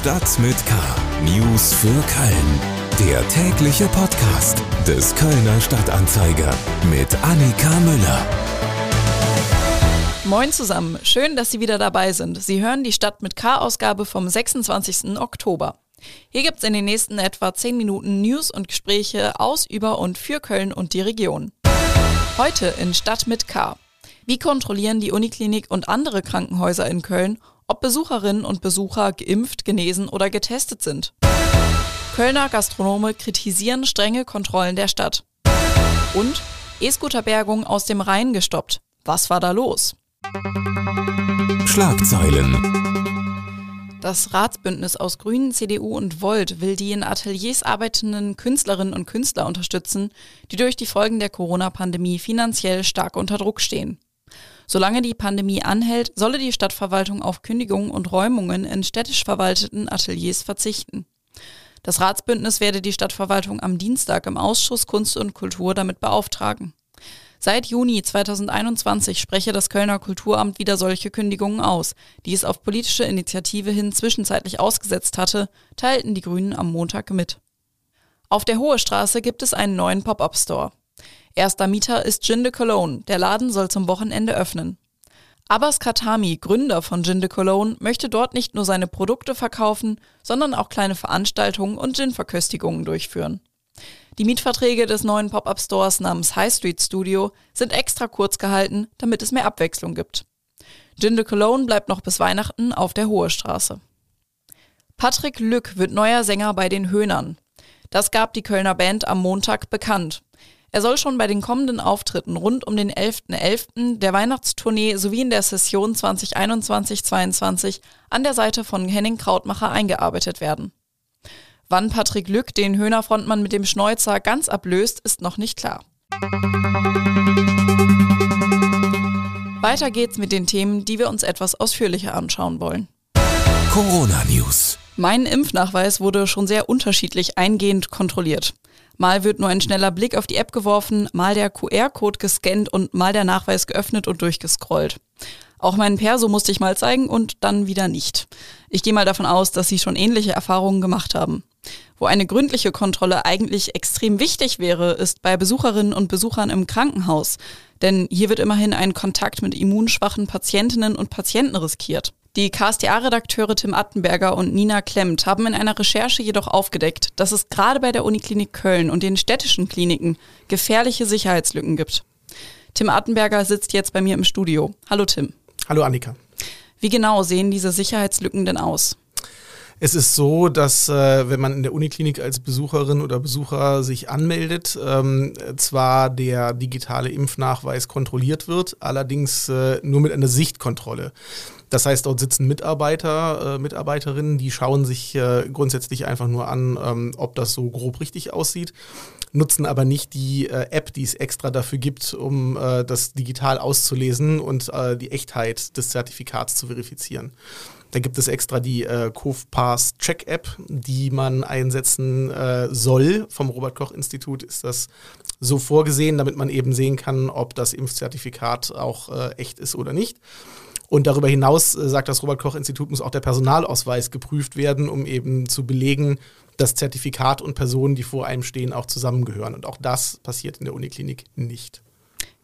Stadt mit K. News für Köln. Der tägliche Podcast des Kölner Stadtanzeiger mit Annika Müller. Moin zusammen, schön, dass Sie wieder dabei sind. Sie hören die Stadt mit K-Ausgabe vom 26. Oktober. Hier gibt es in den nächsten etwa 10 Minuten News und Gespräche aus, über und für Köln und die Region. Heute in Stadt mit K. Wie kontrollieren die Uniklinik und andere Krankenhäuser in Köln, ob Besucherinnen und Besucher geimpft, genesen oder getestet sind? Kölner Gastronome kritisieren strenge Kontrollen der Stadt. Und E-Scooter-Bergung aus dem Rhein gestoppt. Was war da los? Schlagzeilen. Das Ratsbündnis aus Grünen, CDU und Volt will die in Ateliers arbeitenden Künstlerinnen und Künstler unterstützen, die durch die Folgen der Corona-Pandemie finanziell stark unter Druck stehen. Solange die Pandemie anhält, solle die Stadtverwaltung auf Kündigungen und Räumungen in städtisch verwalteten Ateliers verzichten. Das Ratsbündnis werde die Stadtverwaltung am Dienstag im Ausschuss Kunst und Kultur damit beauftragen. Seit Juni 2021 spreche das Kölner Kulturamt wieder solche Kündigungen aus, die es auf politische Initiative hin zwischenzeitlich ausgesetzt hatte, teilten die Grünen am Montag mit. Auf der Hohe Straße gibt es einen neuen Pop-up-Store. Erster Mieter ist Gin de Cologne. Der Laden soll zum Wochenende öffnen. Abbas Katami, Gründer von Gin de Cologne, möchte dort nicht nur seine Produkte verkaufen, sondern auch kleine Veranstaltungen und Gin-Verköstigungen durchführen. Die Mietverträge des neuen Pop-Up-Stores namens High Street Studio sind extra kurz gehalten, damit es mehr Abwechslung gibt. Gin de Cologne bleibt noch bis Weihnachten auf der Hohe Straße. Patrick Lück wird neuer Sänger bei den Höhnern. Das gab die Kölner Band am Montag bekannt. Er soll schon bei den kommenden Auftritten rund um den 11.11., .11., der Weihnachtstournee sowie in der Session 2021-22 an der Seite von Henning Krautmacher eingearbeitet werden. Wann Patrick Lück den Höhner-Frontmann mit dem Schnäuzer ganz ablöst, ist noch nicht klar. Weiter geht's mit den Themen, die wir uns etwas ausführlicher anschauen wollen. Corona News. Mein Impfnachweis wurde schon sehr unterschiedlich eingehend kontrolliert. Mal wird nur ein schneller Blick auf die App geworfen, mal der QR-Code gescannt und mal der Nachweis geöffnet und durchgescrollt. Auch meinen Perso musste ich mal zeigen und dann wieder nicht. Ich gehe mal davon aus, dass Sie schon ähnliche Erfahrungen gemacht haben. Wo eine gründliche Kontrolle eigentlich extrem wichtig wäre, ist bei Besucherinnen und Besuchern im Krankenhaus. Denn hier wird immerhin ein Kontakt mit immunschwachen Patientinnen und Patienten riskiert. Die KSTA-Redakteure Tim Attenberger und Nina Klemmt haben in einer Recherche jedoch aufgedeckt, dass es gerade bei der Uniklinik Köln und den städtischen Kliniken gefährliche Sicherheitslücken gibt. Tim Attenberger sitzt jetzt bei mir im Studio. Hallo Tim. Hallo Annika. Wie genau sehen diese Sicherheitslücken denn aus? Es ist so, dass äh, wenn man in der Uniklinik als Besucherin oder Besucher sich anmeldet, ähm, zwar der digitale Impfnachweis kontrolliert wird, allerdings äh, nur mit einer Sichtkontrolle. Das heißt, dort sitzen Mitarbeiter, äh, Mitarbeiterinnen, die schauen sich äh, grundsätzlich einfach nur an, ähm, ob das so grob richtig aussieht, nutzen aber nicht die äh, App, die es extra dafür gibt, um äh, das digital auszulesen und äh, die Echtheit des Zertifikats zu verifizieren. Da gibt es extra die äh, CoVPass Check App, die man einsetzen äh, soll. Vom Robert Koch Institut ist das so vorgesehen, damit man eben sehen kann, ob das Impfzertifikat auch äh, echt ist oder nicht. Und darüber hinaus, äh, sagt das Robert Koch Institut, muss auch der Personalausweis geprüft werden, um eben zu belegen, dass Zertifikat und Personen, die vor einem stehen, auch zusammengehören. Und auch das passiert in der Uniklinik nicht.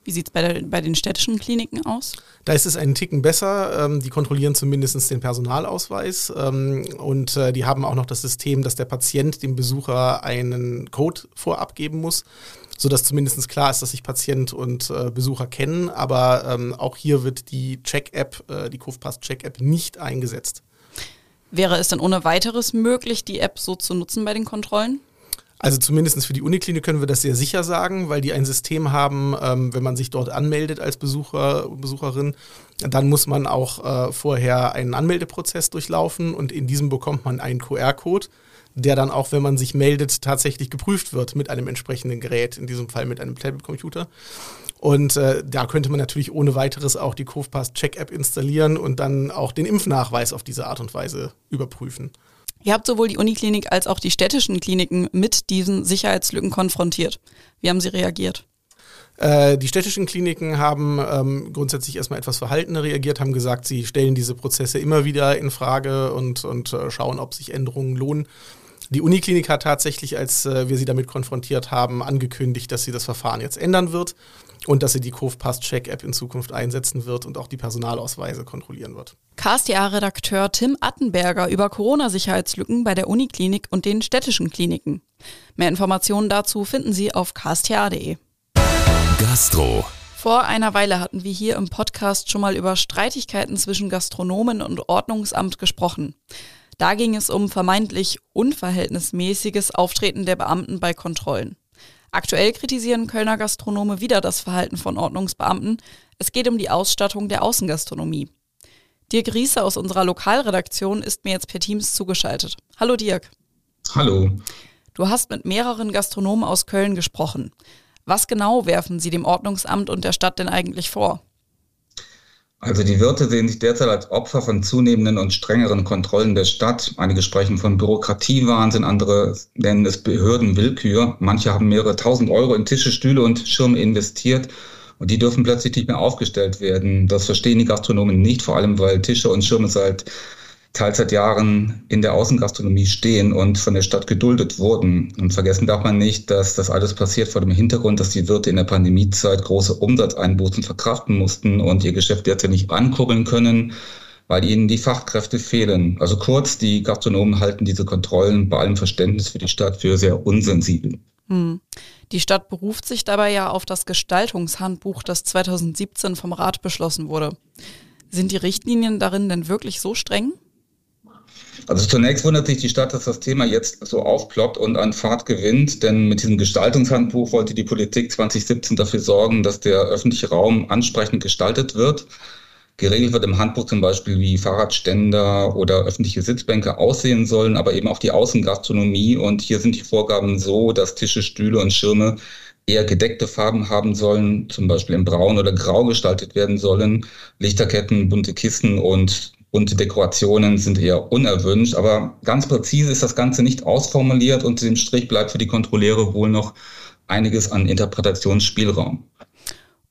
Wie sieht es bei, bei den städtischen Kliniken aus? Da ist es einen Ticken besser. Ähm, die kontrollieren zumindest den Personalausweis ähm, und äh, die haben auch noch das System, dass der Patient dem Besucher einen Code vorab geben muss, sodass zumindest klar ist, dass sich Patient und äh, Besucher kennen. Aber ähm, auch hier wird die Check-App, äh, die CoVPass-Check-App nicht eingesetzt. Wäre es dann ohne weiteres möglich, die App so zu nutzen bei den Kontrollen? Also zumindest für die Uniklinik können wir das sehr sicher sagen, weil die ein System haben, ähm, wenn man sich dort anmeldet als Besucher, Besucherin, dann muss man auch äh, vorher einen Anmeldeprozess durchlaufen und in diesem bekommt man einen QR-Code, der dann auch, wenn man sich meldet, tatsächlich geprüft wird mit einem entsprechenden Gerät, in diesem Fall mit einem Tablet-Computer. Und äh, da könnte man natürlich ohne weiteres auch die CoVPass Check-App installieren und dann auch den Impfnachweis auf diese Art und Weise überprüfen. Ihr habt sowohl die Uniklinik als auch die städtischen Kliniken mit diesen Sicherheitslücken konfrontiert. Wie haben sie reagiert? Äh, die städtischen Kliniken haben ähm, grundsätzlich erstmal etwas verhaltener reagiert, haben gesagt, sie stellen diese Prozesse immer wieder in Frage und, und äh, schauen, ob sich Änderungen lohnen. Die Uniklinik hat tatsächlich, als äh, wir sie damit konfrontiert haben, angekündigt, dass sie das Verfahren jetzt ändern wird und dass sie die COVPass-Check-App in Zukunft einsetzen wird und auch die Personalausweise kontrollieren wird. KSTA-Redakteur Tim Attenberger über Corona-Sicherheitslücken bei der Uniklinik und den städtischen Kliniken. Mehr Informationen dazu finden Sie auf ksta.de. Gastro. Vor einer Weile hatten wir hier im Podcast schon mal über Streitigkeiten zwischen Gastronomen und Ordnungsamt gesprochen. Da ging es um vermeintlich unverhältnismäßiges Auftreten der Beamten bei Kontrollen. Aktuell kritisieren Kölner Gastronome wieder das Verhalten von Ordnungsbeamten. Es geht um die Ausstattung der Außengastronomie. Dirk Riese aus unserer Lokalredaktion ist mir jetzt per Teams zugeschaltet. Hallo Dirk. Hallo. Du hast mit mehreren Gastronomen aus Köln gesprochen. Was genau werfen sie dem Ordnungsamt und der Stadt denn eigentlich vor? Also die Wirte sehen sich derzeit als Opfer von zunehmenden und strengeren Kontrollen der Stadt. Einige sprechen von Bürokratiewahnsinn, andere nennen es Behördenwillkür. Manche haben mehrere tausend Euro in Tische, Stühle und Schirme investiert und die dürfen plötzlich nicht mehr aufgestellt werden. Das verstehen die Gastronomen nicht, vor allem weil Tische und Schirme seit teils seit Jahren in der Außengastronomie stehen und von der Stadt geduldet wurden. Und vergessen darf man nicht, dass das alles passiert vor dem Hintergrund, dass die Wirte in der Pandemiezeit große Umsatzeinbußen verkraften mussten und ihr Geschäft derzeit nicht ankurbeln können, weil ihnen die Fachkräfte fehlen. Also kurz, die Gastronomen halten diese Kontrollen bei allem Verständnis für die Stadt für sehr unsensibel. Hm. Die Stadt beruft sich dabei ja auf das Gestaltungshandbuch, das 2017 vom Rat beschlossen wurde. Sind die Richtlinien darin denn wirklich so streng? Also zunächst wundert sich die Stadt, dass das Thema jetzt so aufploppt und an Fahrt gewinnt, denn mit diesem Gestaltungshandbuch wollte die Politik 2017 dafür sorgen, dass der öffentliche Raum ansprechend gestaltet wird. Geregelt wird im Handbuch zum Beispiel, wie Fahrradständer oder öffentliche Sitzbänke aussehen sollen, aber eben auch die Außengastronomie. Und hier sind die Vorgaben so, dass Tische, Stühle und Schirme eher gedeckte Farben haben sollen, zum Beispiel in Braun oder Grau gestaltet werden sollen. Lichterketten, bunte Kissen und bunte Dekorationen sind eher unerwünscht. Aber ganz präzise ist das Ganze nicht ausformuliert und dem Strich bleibt für die Kontrolleure wohl noch einiges an Interpretationsspielraum.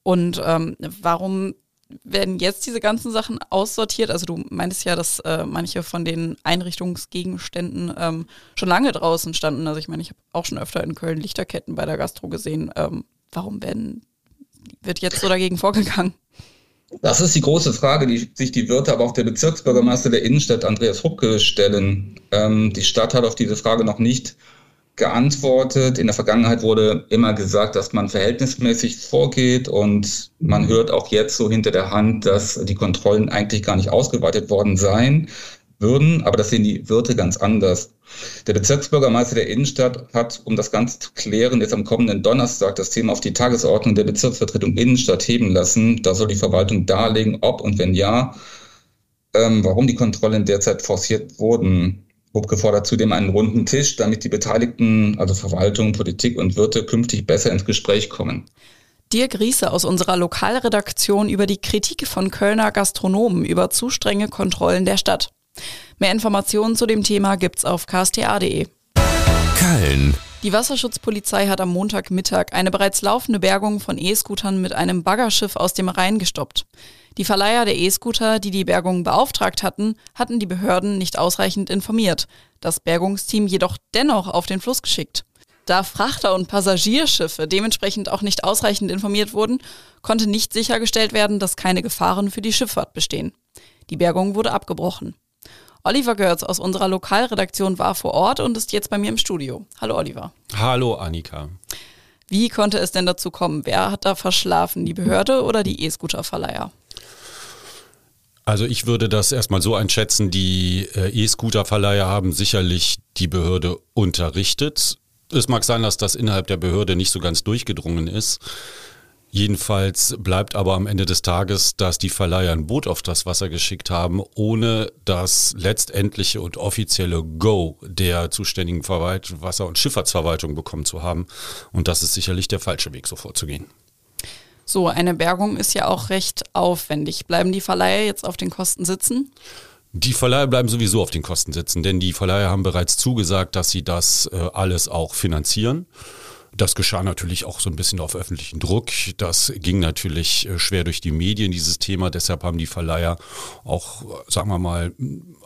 Und ähm, warum werden jetzt diese ganzen Sachen aussortiert? Also du meintest ja, dass äh, manche von den Einrichtungsgegenständen ähm, schon lange draußen standen. Also ich meine, ich habe auch schon öfter in Köln Lichterketten bei der Gastro gesehen. Ähm, warum werden, wird jetzt so dagegen vorgegangen? Das ist die große Frage, die sich die Wirte, aber auch der Bezirksbürgermeister der Innenstadt, Andreas Hucke, stellen. Ähm, die Stadt hat auf diese Frage noch nicht geantwortet. In der Vergangenheit wurde immer gesagt, dass man verhältnismäßig vorgeht und man hört auch jetzt so hinter der Hand, dass die Kontrollen eigentlich gar nicht ausgeweitet worden seien würden, aber das sehen die Wirte ganz anders. Der Bezirksbürgermeister der Innenstadt hat, um das Ganze zu klären, jetzt am kommenden Donnerstag das Thema auf die Tagesordnung der Bezirksvertretung Innenstadt heben lassen. Da soll die Verwaltung darlegen, ob und wenn ja, ähm, warum die Kontrollen derzeit forciert wurden. Hubke fordert zudem einen runden Tisch, damit die Beteiligten, also Verwaltung, Politik und Wirte, künftig besser ins Gespräch kommen. Dirk Riese aus unserer Lokalredaktion über die Kritik von Kölner Gastronomen über zu strenge Kontrollen der Stadt. Mehr Informationen zu dem Thema gibt's auf ksta.de. Köln. Die Wasserschutzpolizei hat am Montagmittag eine bereits laufende Bergung von E-Scootern mit einem Baggerschiff aus dem Rhein gestoppt. Die Verleiher der E-Scooter, die die Bergung beauftragt hatten, hatten die Behörden nicht ausreichend informiert, das Bergungsteam jedoch dennoch auf den Fluss geschickt. Da Frachter- und Passagierschiffe dementsprechend auch nicht ausreichend informiert wurden, konnte nicht sichergestellt werden, dass keine Gefahren für die Schifffahrt bestehen. Die Bergung wurde abgebrochen. Oliver Görz aus unserer Lokalredaktion war vor Ort und ist jetzt bei mir im Studio. Hallo Oliver. Hallo Annika. Wie konnte es denn dazu kommen? Wer hat da verschlafen, die Behörde oder die E-Scooter-Verleiher? Also ich würde das erstmal so einschätzen, die äh, E-Scooter-Verleiher haben sicherlich die Behörde unterrichtet. Es mag sein, dass das innerhalb der Behörde nicht so ganz durchgedrungen ist. Jedenfalls bleibt aber am Ende des Tages, dass die Verleiher ein Boot auf das Wasser geschickt haben, ohne das letztendliche und offizielle Go der zuständigen Verwalt Wasser- und Schifffahrtsverwaltung bekommen zu haben. Und das ist sicherlich der falsche Weg, so vorzugehen. So, eine Bergung ist ja auch recht aufwendig. Bleiben die Verleiher jetzt auf den Kosten sitzen? Die Verleiher bleiben sowieso auf den Kosten sitzen, denn die Verleiher haben bereits zugesagt, dass sie das äh, alles auch finanzieren. Das geschah natürlich auch so ein bisschen auf öffentlichen Druck. Das ging natürlich äh, schwer durch die Medien, dieses Thema. Deshalb haben die Verleiher auch, sagen wir mal,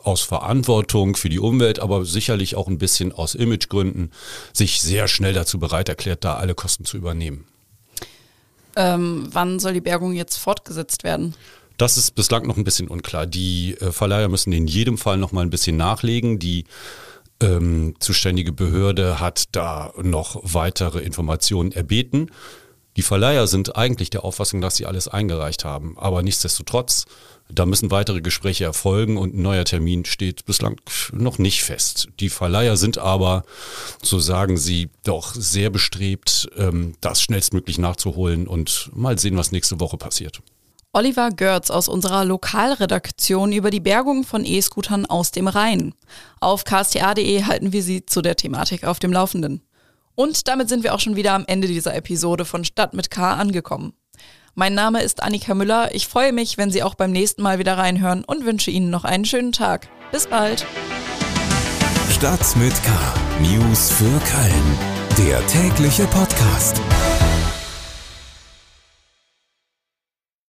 aus Verantwortung für die Umwelt, aber sicherlich auch ein bisschen aus Imagegründen, sich sehr schnell dazu bereit erklärt, da alle Kosten zu übernehmen. Ähm, wann soll die Bergung jetzt fortgesetzt werden? Das ist bislang noch ein bisschen unklar. Die äh, Verleiher müssen in jedem Fall noch mal ein bisschen nachlegen. Die ähm, zuständige Behörde hat da noch weitere Informationen erbeten. Die Verleiher sind eigentlich der Auffassung, dass sie alles eingereicht haben. Aber nichtsdestotrotz, da müssen weitere Gespräche erfolgen und ein neuer Termin steht bislang noch nicht fest. Die Verleiher sind aber, so sagen sie, doch sehr bestrebt, ähm, das schnellstmöglich nachzuholen und mal sehen, was nächste Woche passiert. Oliver Görz aus unserer Lokalredaktion über die Bergung von E-Scootern aus dem Rhein. Auf ksta.de halten wir Sie zu der Thematik auf dem Laufenden. Und damit sind wir auch schon wieder am Ende dieser Episode von Stadt mit K angekommen. Mein Name ist Annika Müller. Ich freue mich, wenn Sie auch beim nächsten Mal wieder reinhören und wünsche Ihnen noch einen schönen Tag. Bis bald. Stadt mit K. News für Köln. Der tägliche Podcast.